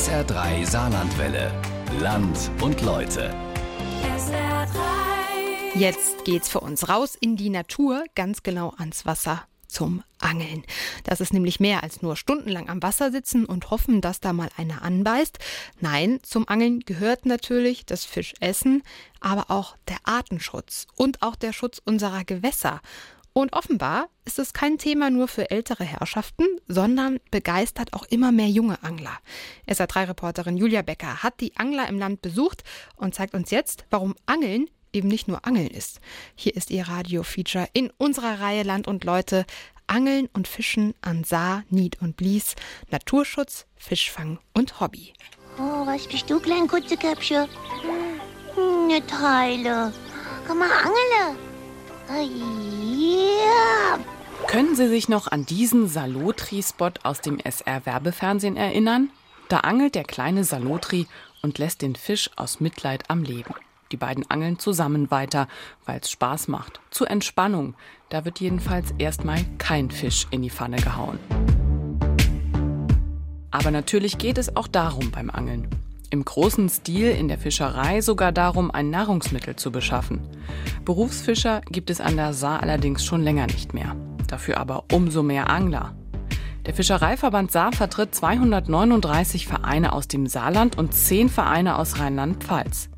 SR3 Saarlandwelle. Land und Leute. SR3. Jetzt geht's für uns raus in die Natur, ganz genau ans Wasser zum Angeln. Das ist nämlich mehr als nur stundenlang am Wasser sitzen und hoffen, dass da mal einer anbeißt. Nein, zum Angeln gehört natürlich das Fischessen, aber auch der Artenschutz und auch der Schutz unserer Gewässer. Und offenbar ist es kein Thema nur für ältere Herrschaften, sondern begeistert auch immer mehr junge Angler. SA3-Reporterin Julia Becker hat die Angler im Land besucht und zeigt uns jetzt, warum Angeln eben nicht nur Angeln ist. Hier ist ihr Radio-Feature in unserer Reihe Land und Leute. Angeln und Fischen an Saar, Nied und Blies. Naturschutz, Fischfang und Hobby. Oh, was bist du, klein Kutzeköpfchen? Hm, ne Teile. Komm mal, angele. Ja. Können Sie sich noch an diesen Salotri-Spot aus dem SR-Werbefernsehen erinnern? Da angelt der kleine Salotri und lässt den Fisch aus Mitleid am Leben. Die beiden angeln zusammen weiter, weil es Spaß macht. Zur Entspannung. Da wird jedenfalls erstmal kein Fisch in die Pfanne gehauen. Aber natürlich geht es auch darum beim Angeln. Im großen Stil in der Fischerei sogar darum, ein Nahrungsmittel zu beschaffen. Berufsfischer gibt es an der Saar allerdings schon länger nicht mehr. Dafür aber umso mehr Angler. Der Fischereiverband Saar vertritt 239 Vereine aus dem Saarland und 10 Vereine aus Rheinland-Pfalz.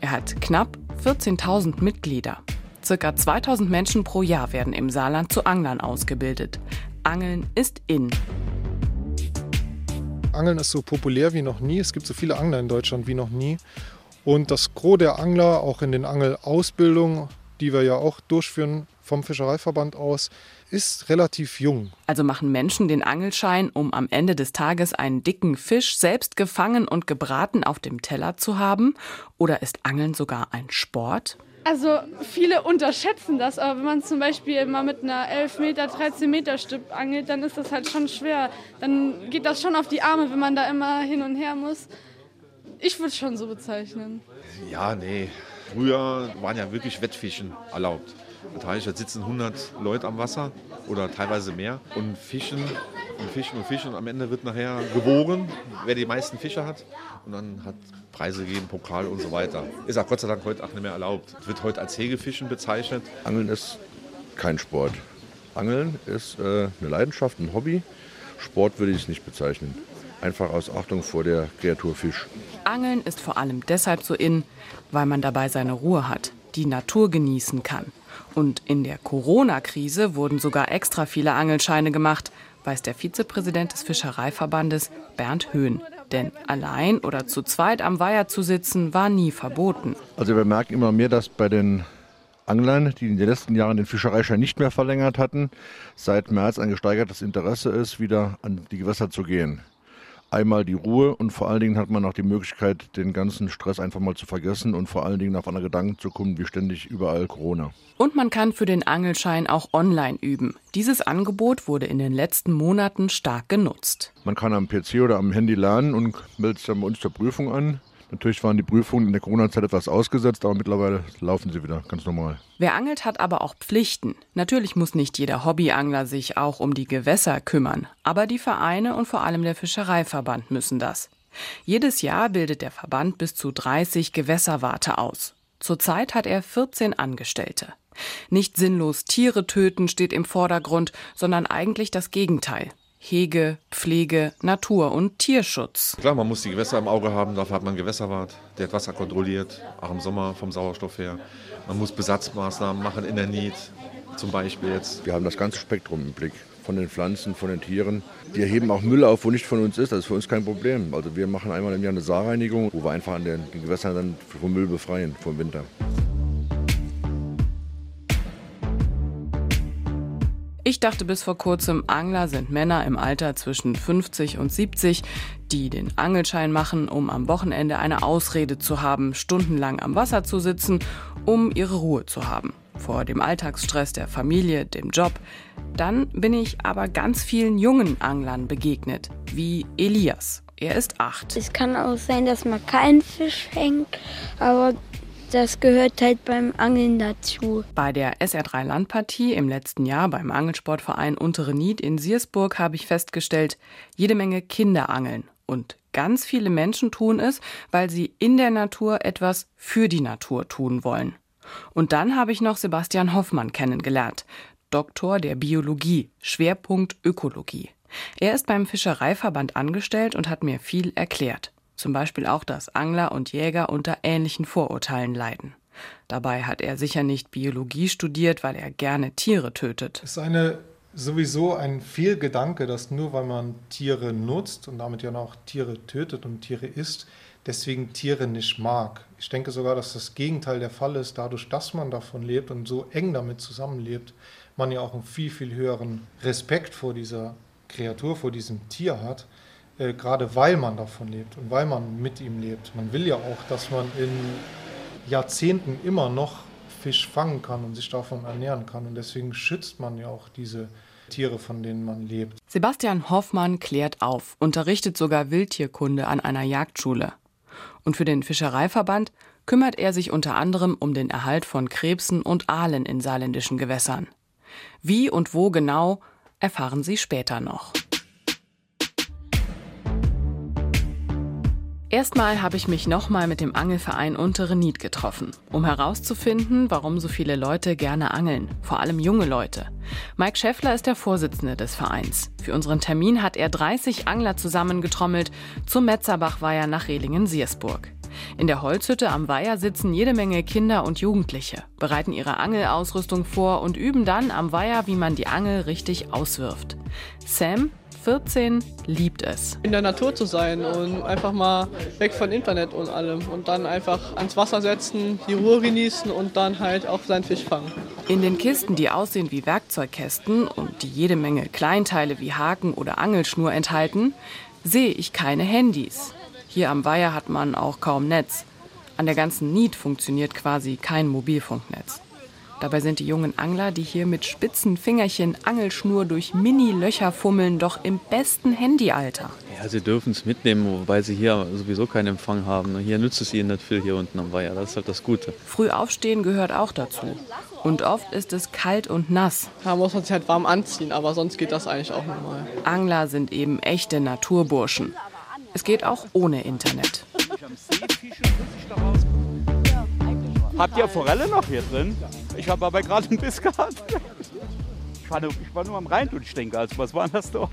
Er hat knapp 14.000 Mitglieder. Circa 2000 Menschen pro Jahr werden im Saarland zu Anglern ausgebildet. Angeln ist in. Angeln ist so populär wie noch nie. Es gibt so viele Angler in Deutschland wie noch nie. Und das Gros der Angler, auch in den Angelausbildungen, die wir ja auch durchführen vom Fischereiverband aus, ist relativ jung. Also machen Menschen den Angelschein, um am Ende des Tages einen dicken Fisch selbst gefangen und gebraten auf dem Teller zu haben? Oder ist Angeln sogar ein Sport? Also viele unterschätzen das, aber wenn man zum Beispiel mal mit einer 11 Meter, 13 Meter Stück angelt, dann ist das halt schon schwer. Dann geht das schon auf die Arme, wenn man da immer hin und her muss. Ich würde es schon so bezeichnen. Ja, nee. Früher waren ja wirklich Wettfischen erlaubt. Das heißt, da sitzen 100 Leute am Wasser oder teilweise mehr und fischen und fischen und fischen. Und am Ende wird nachher gewogen, wer die meisten Fische hat. Und dann hat Preise gegeben, Pokal und so weiter. Ist auch Gott sei Dank heute auch nicht mehr erlaubt. Es wird heute als Hegefischen bezeichnet. Angeln ist kein Sport. Angeln ist äh, eine Leidenschaft, ein Hobby. Sport würde ich es nicht bezeichnen. Einfach aus Achtung vor der Kreatur Fisch. Angeln ist vor allem deshalb so in, weil man dabei seine Ruhe hat, die Natur genießen kann. Und in der Corona-Krise wurden sogar extra viele Angelscheine gemacht, weiß der Vizepräsident des Fischereiverbandes Bernd Höhn. Denn allein oder zu zweit am Weiher zu sitzen, war nie verboten. Also wir merken immer mehr, dass bei den Anglern, die in den letzten Jahren den Fischereischein nicht mehr verlängert hatten, seit März ein gesteigertes Interesse ist, wieder an die Gewässer zu gehen. Einmal die Ruhe und vor allen Dingen hat man auch die Möglichkeit, den ganzen Stress einfach mal zu vergessen und vor allen Dingen auf andere Gedanken zu kommen, wie ständig überall Corona. Und man kann für den Angelschein auch online üben. Dieses Angebot wurde in den letzten Monaten stark genutzt. Man kann am PC oder am Handy lernen und meldet sich dann bei uns zur Prüfung an. Natürlich waren die Prüfungen in der Corona-Zeit etwas ausgesetzt, aber mittlerweile laufen sie wieder ganz normal. Wer angelt, hat aber auch Pflichten. Natürlich muss nicht jeder Hobbyangler sich auch um die Gewässer kümmern, aber die Vereine und vor allem der Fischereiverband müssen das. Jedes Jahr bildet der Verband bis zu 30 Gewässerwarte aus. Zurzeit hat er 14 Angestellte. Nicht sinnlos Tiere töten steht im Vordergrund, sondern eigentlich das Gegenteil. Hege, Pflege, Natur- und Tierschutz. Klar, man muss die Gewässer im Auge haben, dafür hat man einen Gewässerwart, der hat Wasser kontrolliert, auch im Sommer vom Sauerstoff her. Man muss Besatzmaßnahmen machen in der Nied, zum Beispiel jetzt. Wir haben das ganze Spektrum im Blick. Von den Pflanzen, von den Tieren. Wir heben auch Müll auf, wo nicht von uns ist. Das ist für uns kein Problem. Also wir machen einmal im Jahr eine Saarreinigung, wo wir einfach an den, den Gewässern dann vom Müll befreien, vom Winter. Ich dachte bis vor kurzem, Angler sind Männer im Alter zwischen 50 und 70, die den Angelschein machen, um am Wochenende eine Ausrede zu haben, stundenlang am Wasser zu sitzen, um ihre Ruhe zu haben. Vor dem Alltagsstress der Familie, dem Job. Dann bin ich aber ganz vielen jungen Anglern begegnet, wie Elias. Er ist acht. Es kann auch sein, dass man keinen Fisch fängt, aber das gehört halt beim Angeln dazu. Bei der SR3 Landpartie im letzten Jahr beim Angelsportverein Untere Nied in Siersburg habe ich festgestellt, jede Menge Kinder angeln. Und ganz viele Menschen tun es, weil sie in der Natur etwas für die Natur tun wollen. Und dann habe ich noch Sebastian Hoffmann kennengelernt, Doktor der Biologie, Schwerpunkt Ökologie. Er ist beim Fischereiverband angestellt und hat mir viel erklärt. Zum Beispiel auch, dass Angler und Jäger unter ähnlichen Vorurteilen leiden. Dabei hat er sicher nicht Biologie studiert, weil er gerne Tiere tötet. Es ist eine, sowieso ein Fehlgedanke, dass nur weil man Tiere nutzt und damit ja auch Tiere tötet und Tiere isst, deswegen Tiere nicht mag. Ich denke sogar, dass das Gegenteil der Fall ist. Dadurch, dass man davon lebt und so eng damit zusammenlebt, man ja auch einen viel, viel höheren Respekt vor dieser Kreatur, vor diesem Tier hat, äh, gerade weil man davon lebt und weil man mit ihm lebt. Man will ja auch, dass man in Jahrzehnten immer noch Fisch fangen kann und sich davon ernähren kann. Und deswegen schützt man ja auch diese Tiere, von denen man lebt. Sebastian Hoffmann klärt auf, unterrichtet sogar Wildtierkunde an einer Jagdschule. Und für den Fischereiverband kümmert er sich unter anderem um den Erhalt von Krebsen und Aalen in saarländischen Gewässern. Wie und wo genau, erfahren Sie später noch. Erstmal habe ich mich nochmal mit dem Angelverein Untere Nied getroffen, um herauszufinden, warum so viele Leute gerne angeln, vor allem junge Leute. Mike Schäffler ist der Vorsitzende des Vereins. Für unseren Termin hat er 30 Angler zusammengetrommelt zum Metzerbachweiher nach Rehlingen-Siersburg. In der Holzhütte am Weiher sitzen jede Menge Kinder und Jugendliche, bereiten ihre Angelausrüstung vor und üben dann am Weiher, wie man die Angel richtig auswirft. Sam 14 liebt es. In der Natur zu sein und einfach mal weg von Internet und allem und dann einfach ans Wasser setzen, die Ruhe genießen und dann halt auch seinen Fisch fangen. In den Kisten, die aussehen wie Werkzeugkästen und die jede Menge Kleinteile wie Haken oder Angelschnur enthalten, sehe ich keine Handys. Hier am Weiher hat man auch kaum Netz. An der ganzen Nied funktioniert quasi kein Mobilfunknetz. Dabei sind die jungen Angler, die hier mit spitzen Fingerchen Angelschnur durch Mini-Löcher fummeln, doch im besten Handyalter. Ja, sie dürfen es mitnehmen, wobei sie hier sowieso keinen Empfang haben. Hier nützt es ihnen nicht viel hier unten am Weiher. Das ist halt das Gute. Früh aufstehen gehört auch dazu. Und oft ist es kalt und nass. Da muss man sich halt warm anziehen, aber sonst geht das eigentlich auch normal. Angler sind eben echte Naturburschen. Es geht auch ohne Internet. Habt ihr Forelle noch hier drin? Ich habe aber gerade einen Biss gehabt. Ich war, nur, ich war nur am Rhein durchdenken, also was war das da?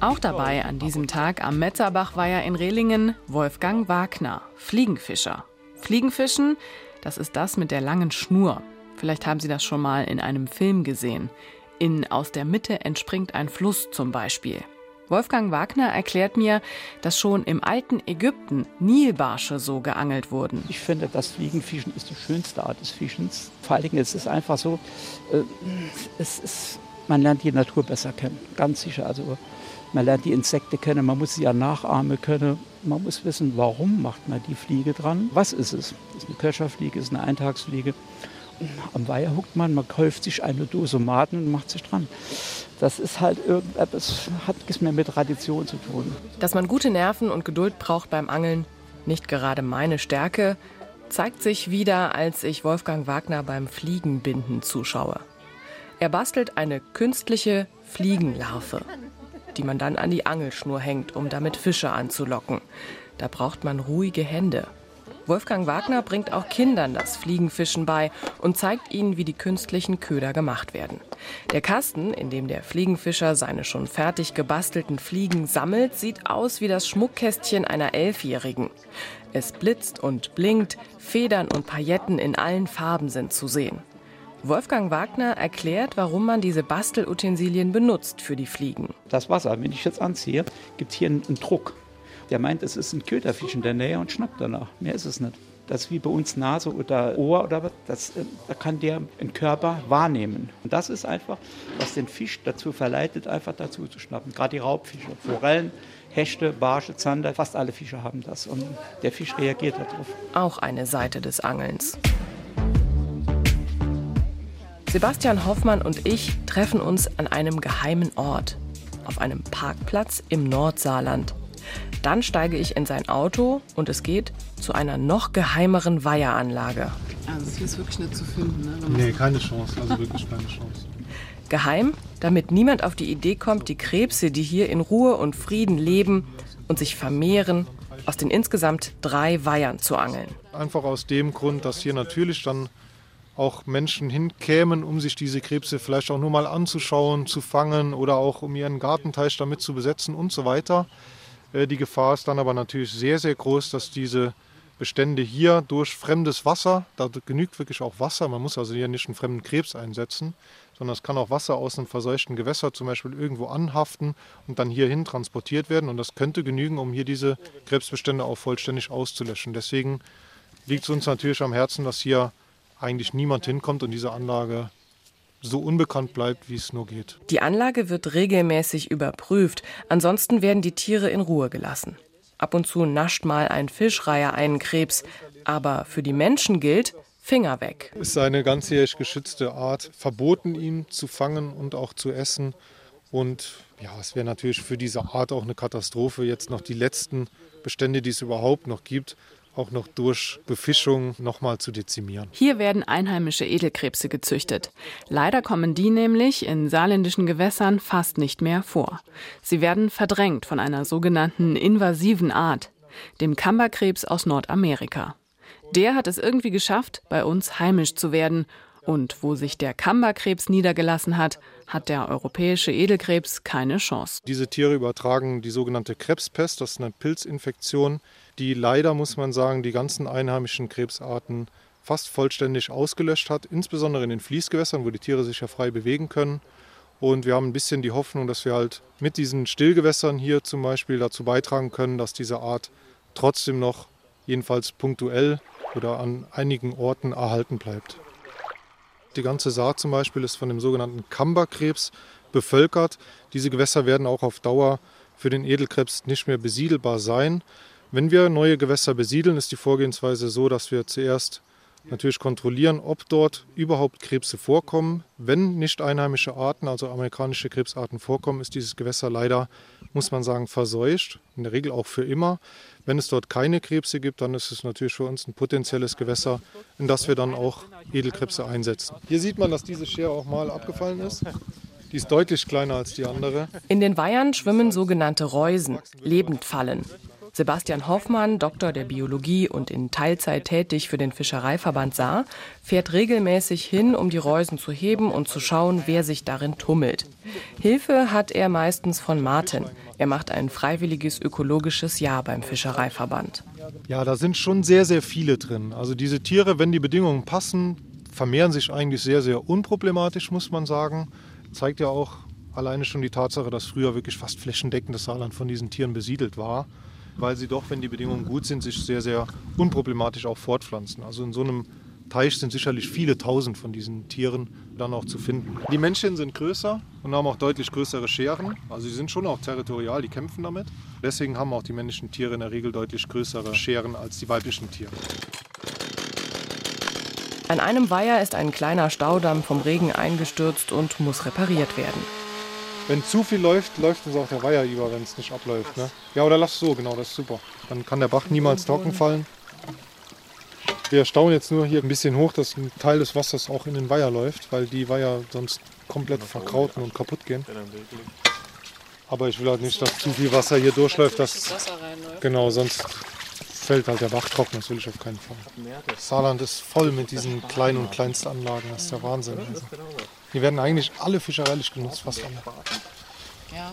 Auch dabei an diesem Tag am Metzerbachweiher in Rehlingen Wolfgang Wagner, Fliegenfischer. Fliegenfischen, das ist das mit der langen Schnur. Vielleicht haben Sie das schon mal in einem Film gesehen. In Aus der Mitte entspringt ein Fluss zum Beispiel. Wolfgang Wagner erklärt mir, dass schon im alten Ägypten Nilbarsche so geangelt wurden. Ich finde, das Fliegenfischen ist die schönste Art des Fischens. Vor allen Dingen ist es einfach so, äh, es ist, man lernt die Natur besser kennen, ganz sicher. Also man lernt die Insekten kennen, man muss sie ja nachahmen können. Man muss wissen, warum macht man die Fliege dran? Was ist es? Ist es eine Köcherfliege, ist es eine Eintagsfliege? Am Weiher huckt man, man kauft sich eine Dose Maden und macht sich dran. Das ist halt irgendetwas, hat nichts mehr mit Tradition zu tun. Dass man gute Nerven und Geduld braucht beim Angeln, nicht gerade meine Stärke, zeigt sich wieder, als ich Wolfgang Wagner beim Fliegenbinden zuschaue. Er bastelt eine künstliche Fliegenlarve, die man dann an die Angelschnur hängt, um damit Fische anzulocken. Da braucht man ruhige Hände. Wolfgang Wagner bringt auch Kindern das Fliegenfischen bei und zeigt ihnen, wie die künstlichen Köder gemacht werden. Der Kasten, in dem der Fliegenfischer seine schon fertig gebastelten Fliegen sammelt, sieht aus wie das Schmuckkästchen einer Elfjährigen. Es blitzt und blinkt, Federn und Pailletten in allen Farben sind zu sehen. Wolfgang Wagner erklärt, warum man diese Bastelutensilien benutzt für die Fliegen. Das Wasser, wenn ich jetzt anziehe, gibt hier einen Druck. Der meint, es ist ein Köderfisch in der Nähe und schnappt danach. Mehr ist es nicht. Das ist wie bei uns Nase oder Ohr oder was. Das, äh, da kann der den Körper wahrnehmen. Und das ist einfach, was den Fisch dazu verleitet, einfach dazu zu schnappen. Gerade die Raubfische, Forellen, Hechte, Barsche, Zander, fast alle Fische haben das. Und der Fisch reagiert darauf. Auch eine Seite des Angelns. Sebastian Hoffmann und ich treffen uns an einem geheimen Ort. Auf einem Parkplatz im Nordsaarland. Dann steige ich in sein Auto und es geht zu einer noch geheimeren Weiheranlage. Also hier ist wirklich nicht zu finden, ne? Nee, keine Chance, also wirklich keine Chance. Geheim, damit niemand auf die Idee kommt, die Krebse, die hier in Ruhe und Frieden leben und sich vermehren, aus den insgesamt drei Weihern zu angeln. Einfach aus dem Grund, dass hier natürlich dann auch Menschen hinkämen, um sich diese Krebse vielleicht auch nur mal anzuschauen, zu fangen oder auch um ihren Gartenteich damit zu besetzen und so weiter. Äh, die Gefahr ist dann aber natürlich sehr, sehr groß, dass diese Bestände hier durch fremdes Wasser, da genügt wirklich auch Wasser, man muss also hier nicht einen fremden Krebs einsetzen, sondern es kann auch Wasser aus einem verseuchten Gewässer zum Beispiel irgendwo anhaften und dann hierhin transportiert werden. Und das könnte genügen, um hier diese Krebsbestände auch vollständig auszulöschen. Deswegen liegt es uns natürlich am Herzen, dass hier eigentlich niemand hinkommt und diese Anlage so unbekannt bleibt, wie es nur geht. Die Anlage wird regelmäßig überprüft, ansonsten werden die Tiere in Ruhe gelassen. Ab und zu nascht mal ein Fischreiher einen Krebs, aber für die Menschen gilt, Finger weg. Es ist eine ganzjährig geschützte Art, verboten ihn zu fangen und auch zu essen. Und ja, es wäre natürlich für diese Art auch eine Katastrophe, jetzt noch die letzten Bestände, die es überhaupt noch gibt, auch noch durch Befischung nochmal zu dezimieren. Hier werden einheimische Edelkrebse gezüchtet. Leider kommen die nämlich in saarländischen Gewässern fast nicht mehr vor. Sie werden verdrängt von einer sogenannten invasiven Art, dem Kammerkrebs aus Nordamerika. Der hat es irgendwie geschafft, bei uns heimisch zu werden. Und wo sich der Kammerkrebs niedergelassen hat, hat der europäische Edelkrebs keine Chance. Diese Tiere übertragen die sogenannte Krebspest, das ist eine Pilzinfektion, die leider, muss man sagen, die ganzen einheimischen Krebsarten fast vollständig ausgelöscht hat, insbesondere in den Fließgewässern, wo die Tiere sich ja frei bewegen können. Und wir haben ein bisschen die Hoffnung, dass wir halt mit diesen Stillgewässern hier zum Beispiel dazu beitragen können, dass diese Art trotzdem noch, jedenfalls punktuell oder an einigen Orten erhalten bleibt. Die ganze Saat zum Beispiel ist von dem sogenannten Kamberkrebs bevölkert. Diese Gewässer werden auch auf Dauer für den Edelkrebs nicht mehr besiedelbar sein. Wenn wir neue Gewässer besiedeln, ist die Vorgehensweise so, dass wir zuerst natürlich kontrollieren, ob dort überhaupt Krebse vorkommen. Wenn nicht einheimische Arten, also amerikanische Krebsarten vorkommen, ist dieses Gewässer leider, muss man sagen, verseucht. In der Regel auch für immer. Wenn es dort keine Krebse gibt, dann ist es natürlich für uns ein potenzielles Gewässer, in das wir dann auch Edelkrebse einsetzen. Hier sieht man, dass diese Schere auch mal abgefallen ist. Die ist deutlich kleiner als die andere. In den Weihern schwimmen sogenannte Reusen, Lebendfallen. Sebastian Hoffmann, Doktor der Biologie und in Teilzeit tätig für den Fischereiverband Saar, fährt regelmäßig hin, um die Reusen zu heben und zu schauen, wer sich darin tummelt. Hilfe hat er meistens von Martin. Er macht ein freiwilliges ökologisches Jahr beim Fischereiverband. Ja, da sind schon sehr, sehr viele drin. Also diese Tiere, wenn die Bedingungen passen, vermehren sich eigentlich sehr, sehr unproblematisch, muss man sagen. Zeigt ja auch alleine schon die Tatsache, dass früher wirklich fast flächendeckend das Saarland von diesen Tieren besiedelt war weil sie doch, wenn die Bedingungen gut sind, sich sehr, sehr unproblematisch auch fortpflanzen. Also in so einem Teich sind sicherlich viele tausend von diesen Tieren dann auch zu finden. Die Männchen sind größer und haben auch deutlich größere Scheren. Also sie sind schon auch territorial, die kämpfen damit. Deswegen haben auch die männlichen Tiere in der Regel deutlich größere Scheren als die weiblichen Tiere. An einem Weiher ist ein kleiner Staudamm vom Regen eingestürzt und muss repariert werden. Wenn zu viel läuft, läuft uns auch der Weiher über, wenn es nicht abläuft. Ne? Ja, oder lass so, genau, das ist super. Dann kann der Bach niemals trocken fallen. Wir stauen jetzt nur hier ein bisschen hoch, dass ein Teil des Wassers auch in den Weiher läuft, weil die Weiher sonst komplett verkrauten und kaputt gehen. Aber ich will halt nicht, dass zu viel Wasser hier durchläuft. Dass, genau, sonst fällt halt der Bach trocken, das will ich auf keinen Fall. Saarland ist voll mit diesen kleinen und kleinsten Anlagen, das ist der Wahnsinn. Also. Die werden eigentlich alle fischereilich genutzt, fast alle.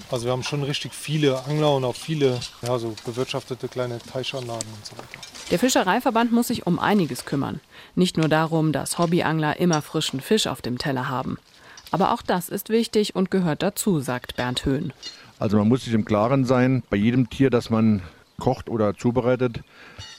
Also wir haben schon richtig viele Angler und auch viele ja, so bewirtschaftete kleine Teichanlagen und so weiter. Der Fischereiverband muss sich um einiges kümmern. Nicht nur darum, dass Hobbyangler immer frischen Fisch auf dem Teller haben. Aber auch das ist wichtig und gehört dazu, sagt Bernd Höhn. Also man muss sich im Klaren sein, bei jedem Tier, das man kocht oder zubereitet,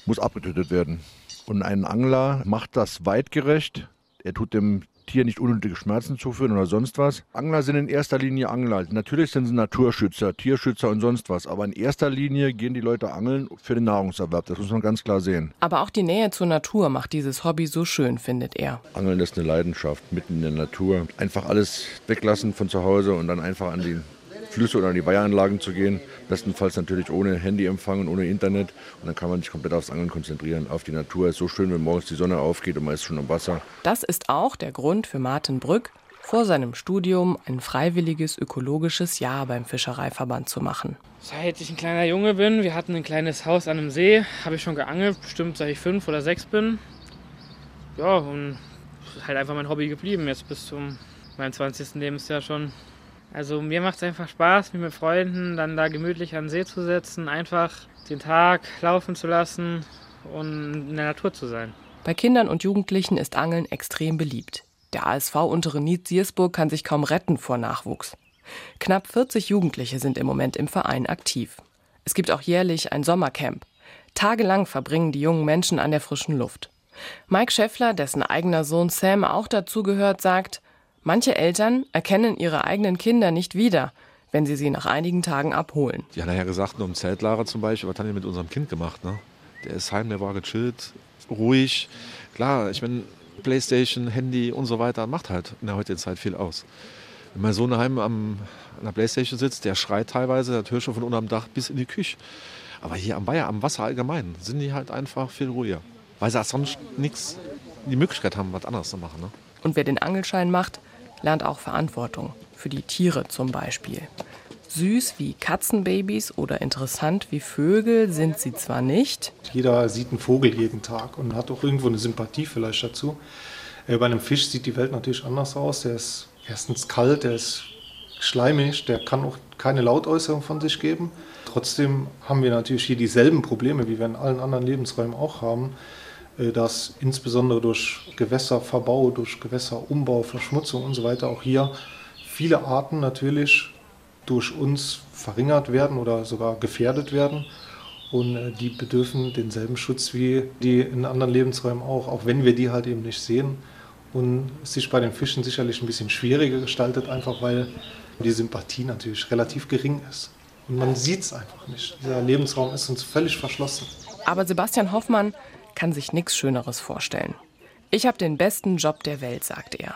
muss abgetötet werden. Und ein Angler macht das weitgerecht. Er tut dem Tier nicht unnötige Schmerzen zuführen oder sonst was. Angler sind in erster Linie Angler. Natürlich sind sie Naturschützer, Tierschützer und sonst was. Aber in erster Linie gehen die Leute angeln für den Nahrungserwerb. Das muss man ganz klar sehen. Aber auch die Nähe zur Natur macht dieses Hobby so schön, findet er. Angeln ist eine Leidenschaft, mitten in der Natur. Einfach alles weglassen von zu Hause und dann einfach an die Flüsse oder an die Weiheranlagen zu gehen. Bestenfalls natürlich ohne Handyempfang und ohne Internet. Und dann kann man sich komplett aufs Angeln konzentrieren, auf die Natur. Es ist so schön, wenn morgens die Sonne aufgeht und man ist schon am Wasser. Das ist auch der Grund für Martin Brück, vor seinem Studium ein freiwilliges ökologisches Jahr beim Fischereiverband zu machen. Seit ich ein kleiner Junge bin, wir hatten ein kleines Haus an einem See, habe ich schon geangelt, bestimmt seit ich fünf oder sechs bin. Ja, und halt einfach mein Hobby geblieben, jetzt bis zum meinem 20. Lebensjahr schon. Also mir macht es einfach Spaß, mich mit Freunden dann da gemütlich an den See zu setzen, einfach den Tag laufen zu lassen und in der Natur zu sein. Bei Kindern und Jugendlichen ist Angeln extrem beliebt. Der ASV Untere Nied-Siersburg kann sich kaum retten vor Nachwuchs. Knapp 40 Jugendliche sind im Moment im Verein aktiv. Es gibt auch jährlich ein Sommercamp. Tagelang verbringen die jungen Menschen an der frischen Luft. Mike Scheffler, dessen eigener Sohn Sam auch dazugehört, sagt, manche Eltern erkennen ihre eigenen Kinder nicht wieder, wenn sie sie nach einigen Tagen abholen. Die haben ja gesagt, um Zeltlager zum Beispiel, was haben die mit unserem Kind gemacht? Ne? Der ist heim, der war gechillt, ruhig. Klar, ich meine, Playstation, Handy und so weiter macht halt in der heutigen Zeit viel aus. Wenn mein Sohn daheim am, an der Playstation sitzt, der schreit teilweise, das hörst du von unterm Dach bis in die Küche. Aber hier am Weiher, am Wasser allgemein, sind die halt einfach viel ruhiger. Weil sie sonst nichts, die Möglichkeit haben, was anderes zu machen. Ne? Und wer den Angelschein macht, lernt auch Verantwortung. Für die Tiere zum Beispiel. Süß wie Katzenbabys oder interessant wie Vögel sind sie zwar nicht. Jeder sieht einen Vogel jeden Tag und hat auch irgendwo eine Sympathie vielleicht dazu. Äh, bei einem Fisch sieht die Welt natürlich anders aus. Der ist erstens kalt, der ist schleimig, der kann auch keine Lautäußerung von sich geben. Trotzdem haben wir natürlich hier dieselben Probleme, wie wir in allen anderen Lebensräumen auch haben, dass insbesondere durch Gewässerverbau, durch Gewässerumbau, Verschmutzung und so weiter auch hier viele Arten natürlich durch uns verringert werden oder sogar gefährdet werden. Und äh, die bedürfen denselben Schutz wie die in anderen Lebensräumen auch, auch wenn wir die halt eben nicht sehen. Und es sich bei den Fischen sicherlich ein bisschen schwieriger gestaltet, einfach weil die Sympathie natürlich relativ gering ist. Und man sieht es einfach nicht. Dieser Lebensraum ist uns völlig verschlossen. Aber Sebastian Hoffmann kann sich nichts Schöneres vorstellen. Ich habe den besten Job der Welt, sagt er.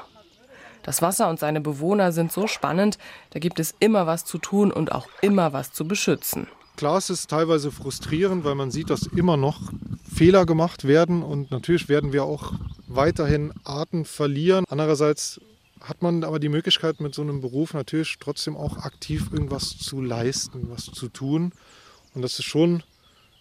Das Wasser und seine Bewohner sind so spannend, da gibt es immer was zu tun und auch immer was zu beschützen. Klar, es ist teilweise frustrierend, weil man sieht, dass immer noch Fehler gemacht werden und natürlich werden wir auch weiterhin Arten verlieren. Andererseits hat man aber die Möglichkeit, mit so einem Beruf natürlich trotzdem auch aktiv irgendwas zu leisten, was zu tun. Und das ist schon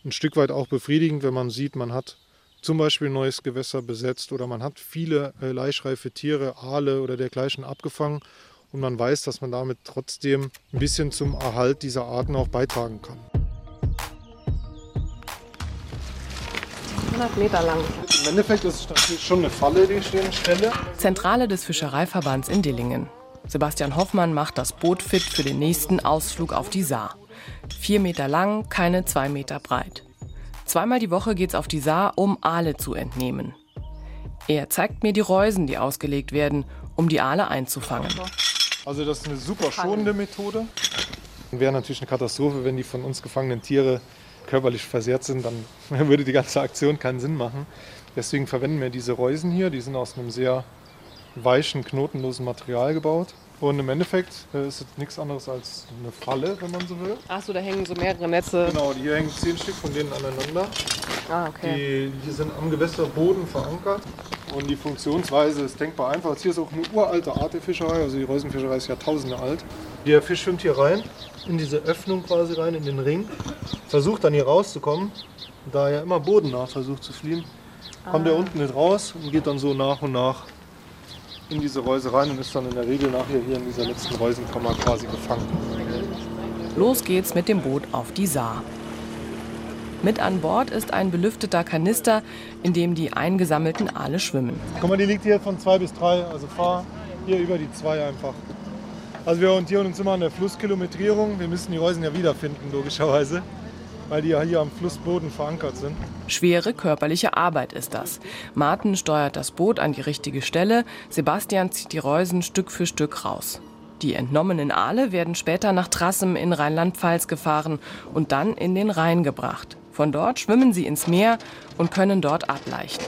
ein Stück weit auch befriedigend, wenn man sieht, man hat zum Beispiel ein neues Gewässer besetzt oder man hat viele äh, laichreife Tiere, Aale oder dergleichen abgefangen und man weiß, dass man damit trotzdem ein bisschen zum Erhalt dieser Arten auch beitragen kann. 100 Meter lang. Im Endeffekt ist es natürlich schon eine Falle, die ich hier stelle. Zentrale des Fischereiverbands in Dillingen. Sebastian Hoffmann macht das Boot fit für den nächsten Ausflug auf die Saar. Vier Meter lang, keine zwei Meter breit. Zweimal die Woche geht's auf die Saar, um Aale zu entnehmen. Er zeigt mir die Reusen, die ausgelegt werden, um die Aale einzufangen. Also das ist eine super schonende Methode. Wäre natürlich eine Katastrophe, wenn die von uns gefangenen Tiere körperlich versehrt sind, dann würde die ganze Aktion keinen Sinn machen. Deswegen verwenden wir diese Reusen hier. Die sind aus einem sehr weichen, knotenlosen Material gebaut. Und im Endeffekt äh, ist es nichts anderes als eine Falle, wenn man so will. Achso, da hängen so mehrere Netze. Genau, hier hängen zehn Stück von denen aneinander. Ah, okay. Die, die sind am Gewässerboden verankert. Und die Funktionsweise ist denkbar einfach. Jetzt hier ist auch eine uralte Art der Fischerei, also die Reusenfischerei ist Jahrtausende alt. Der Fisch schwimmt hier rein, in diese Öffnung quasi rein, in den Ring, versucht dann hier rauszukommen. Da er immer bodennah versucht zu fliehen, kommt er Ah. unten nicht raus und geht dann so nach und nach in diese Reuse rein und ist dann in der Regel nachher hier in dieser letzten Reusenkammer quasi gefangen. Los geht's mit dem Boot auf die Saar. Mit an Bord ist ein belüfteter Kanister, in dem die eingesammelten Aale schwimmen. Guck mal, die liegt hier von zwei bis drei, also fahr hier über die zwei einfach. Also wir orientieren uns immer an der Flusskilometrierung. Wir müssen die Reusen ja wiederfinden, logischerweise, weil die ja hier am Flussboden verankert sind. Schwere körperliche Arbeit ist das. Martin steuert das Boot an die richtige Stelle, Sebastian zieht die Reusen Stück für Stück raus. Die entnommenen Aale werden später nach Trassem in Rheinland-Pfalz gefahren und dann in den Rhein gebracht. Von dort schwimmen sie ins Meer und können dort ableichen.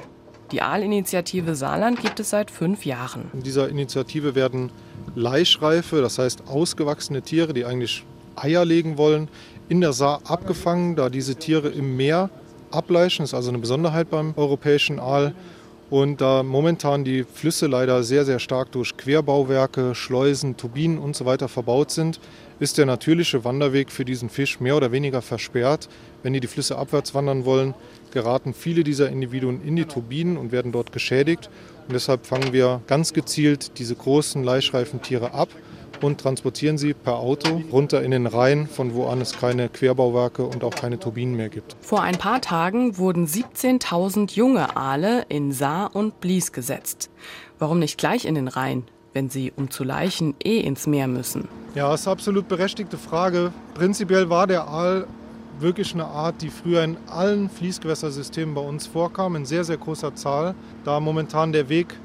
Die Aalinitiative Saarland gibt es seit fünf Jahren. In dieser Initiative werden Laichreife, das heißt ausgewachsene Tiere, die eigentlich Eier legen wollen, in der Saar abgefangen, da diese Tiere im Meer ableichen. Das ist also eine Besonderheit beim europäischen Aal. Und da momentan die Flüsse leider sehr, sehr stark durch Querbauwerke, Schleusen, Turbinen und so weiter verbaut sind, ist der natürliche Wanderweg für diesen Fisch mehr oder weniger versperrt. Wenn die die Flüsse abwärts wandern wollen, geraten viele dieser Individuen in die Turbinen und werden dort geschädigt. Und deshalb fangen wir ganz gezielt diese großen Laichreifentiere ab und transportieren sie per Auto runter in den Rhein, von wo an es keine Querbauwerke und auch keine Turbinen mehr gibt. Vor ein paar Tagen wurden 17.000 junge Aale in Saar und Blies gesetzt. Warum nicht gleich in den Rhein, wenn sie, um zu laichen, eh ins Meer müssen? Ja, das ist eine absolut berechtigte Frage. Prinzipiell war der Aal wirklich eine Art, die früher in allen Fließgewässersystemen bei uns vorkam, in sehr, sehr großer Zahl. Da momentan der Weg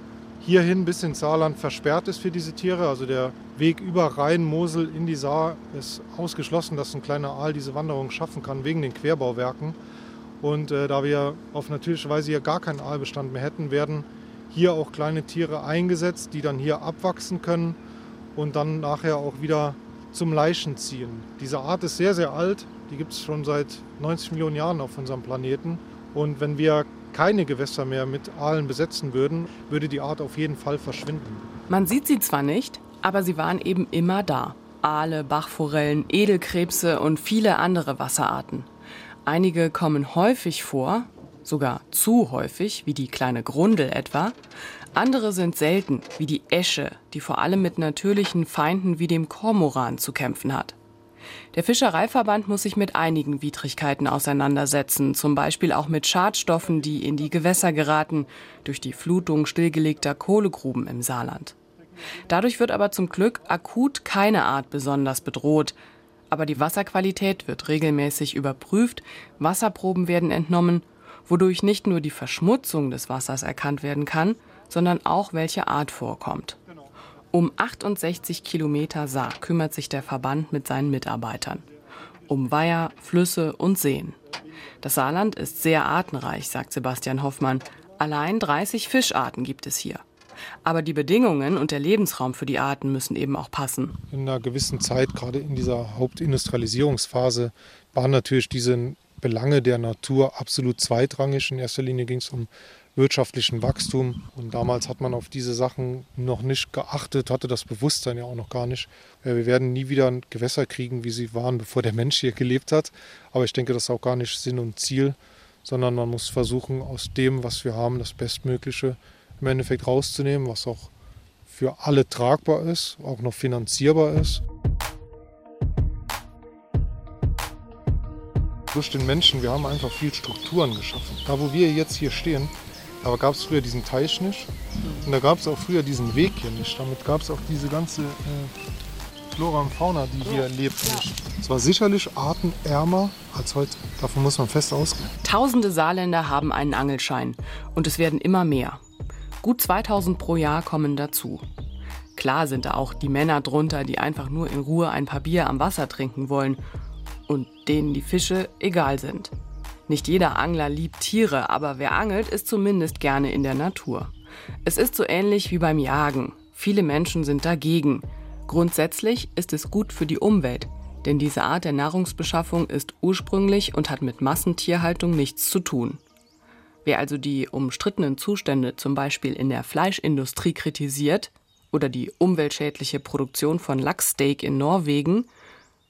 hierhin bis ins Saarland versperrt ist für diese Tiere, also der Weg über Rhein, Mosel in die Saar ist ausgeschlossen, dass ein kleiner Aal diese Wanderung schaffen kann, wegen den Querbauwerken. Und äh, da wir auf natürliche Weise hier gar keinen Aalbestand mehr hätten, werden hier auch kleine Tiere eingesetzt, die dann hier abwachsen können und dann nachher auch wieder zum Leichen ziehen. Diese Art ist sehr, sehr alt. Die gibt es schon seit 90 Millionen Jahren auf unserem Planeten. Und wenn wir keine Gewässer mehr mit Aalen besetzen würden, würde die Art auf jeden Fall verschwinden. Man sieht sie zwar nicht, aber sie waren eben immer da. Aale, Bachforellen, Edelkrebse und viele andere Wasserarten. Einige kommen häufig vor, sogar zu häufig, wie die kleine Grundel etwa. Andere sind selten, wie die Esche, die vor allem mit natürlichen Feinden wie dem Kormoran zu kämpfen hat. Der Fischereiverband muss sich mit einigen Widrigkeiten auseinandersetzen, zum Beispiel auch mit Schadstoffen, die in die Gewässer geraten, durch die Flutung stillgelegter Kohlegruben im Saarland. Dadurch wird aber zum Glück akut keine Art besonders bedroht. Aber die Wasserqualität wird regelmäßig überprüft, Wasserproben werden entnommen, wodurch nicht nur die Verschmutzung des Wassers erkannt werden kann, sondern auch welche Art vorkommt. Um 68 Kilometer Saar kümmert sich der Verband mit seinen Mitarbeitern. Um Weiher, Flüsse und Seen. Das Saarland ist sehr artenreich, sagt Sebastian Hoffmann. Allein 30 Fischarten gibt es hier. Aber die Bedingungen und der Lebensraum für die Arten müssen eben auch passen. In einer gewissen Zeit, gerade in dieser Hauptindustrialisierungsphase, waren natürlich diese Belange der Natur absolut zweitrangig. In erster Linie ging es um wirtschaftlichen Wachstum. Und damals hat man auf diese Sachen noch nicht geachtet, hatte das Bewusstsein ja auch noch gar nicht. Wir werden nie wieder Gewässer kriegen, wie sie waren, bevor der Mensch hier gelebt hat. Aber ich denke, das ist auch gar nicht Sinn und Ziel, sondern man muss versuchen, aus dem, was wir haben, das Bestmögliche im Endeffekt rauszunehmen, was auch für alle tragbar ist, auch noch finanzierbar ist. Durch den Menschen, wir haben einfach viel Strukturen geschaffen. Da, wo wir jetzt hier stehen, aber gab es früher diesen Teich nicht. Und da gab es auch früher diesen Weg hier nicht. Damit gab es auch diese ganze äh, Flora und Fauna, die hier lebt, nicht. Es war sicherlich artenärmer als heute. Davon muss man fest ausgehen. Tausende Saarländer haben einen Angelschein. Und es werden immer mehr. Gut 2000 pro Jahr kommen dazu. Klar sind da auch die Männer drunter, die einfach nur in Ruhe ein paar Bier am Wasser trinken wollen und denen die Fische egal sind. Nicht jeder Angler liebt Tiere, aber wer angelt, ist zumindest gerne in der Natur. Es ist so ähnlich wie beim Jagen. Viele Menschen sind dagegen. Grundsätzlich ist es gut für die Umwelt, denn diese Art der Nahrungsbeschaffung ist ursprünglich und hat mit Massentierhaltung nichts zu tun. Wer also die umstrittenen Zustände zum Beispiel in der Fleischindustrie kritisiert oder die umweltschädliche Produktion von Lachssteak in Norwegen,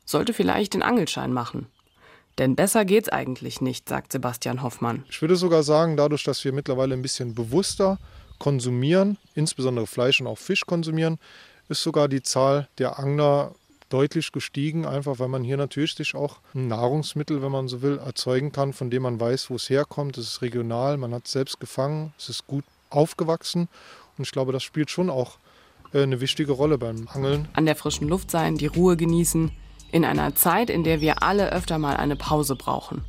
sollte vielleicht den Angelschein machen. Denn besser geht's eigentlich nicht, sagt Sebastian Hoffmann. Ich würde sogar sagen, dadurch, dass wir mittlerweile ein bisschen bewusster konsumieren, insbesondere Fleisch und auch Fisch konsumieren, ist sogar die Zahl der Angler deutlich gestiegen, einfach weil man hier natürlich sich auch ein Nahrungsmittel, wenn man so will, erzeugen kann, von dem man weiß, wo es herkommt. Es ist regional, man hat es selbst gefangen, es ist gut aufgewachsen und ich glaube, das spielt schon auch äh, eine wichtige Rolle beim Angeln. An der frischen Luft sein, die Ruhe genießen, in einer Zeit, in der wir alle öfter mal eine Pause brauchen.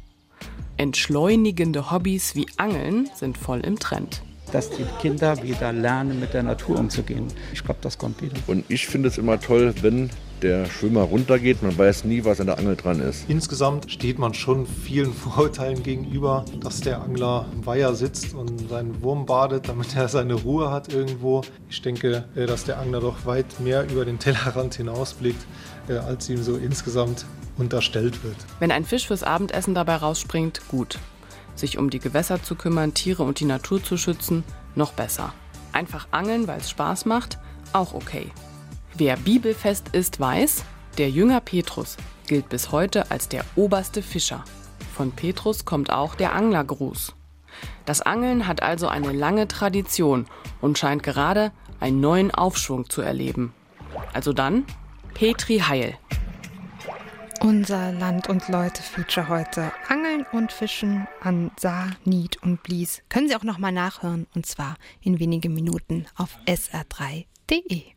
Entschleunigende Hobbys wie Angeln sind voll im Trend dass die Kinder wieder lernen, mit der Natur umzugehen. Ich glaube, das kommt wieder. Und ich finde es immer toll, wenn der Schwimmer runtergeht. Man weiß nie, was an der Angel dran ist. Insgesamt steht man schon vielen Vorurteilen gegenüber, dass der Angler im Weiher sitzt und seinen Wurm badet, damit er seine Ruhe hat irgendwo. Ich denke, äh, dass der Angler doch weit mehr über den Tellerrand hinausblickt, äh, als ihm so insgesamt unterstellt wird. Wenn ein Fisch fürs Abendessen dabei rausspringt, gut. Sich um die Gewässer zu kümmern, Tiere und die Natur zu schützen, Noch besser. Einfach angeln, weil es Spaß macht, auch okay. Wer bibelfest ist, weiß, der Jünger Petrus gilt bis heute als der oberste Fischer. Von Petrus kommt auch der Anglergruß. Das Angeln hat also eine lange Tradition und scheint gerade einen neuen Aufschwung zu erleben. Also dann, Petri Heil. Unser Land- und Leute-Feature heute. Angeln und Fischen an Saar, Nied und Blies. Können Sie auch noch mal nachhören und zwar in wenigen Minuten auf sr3.de.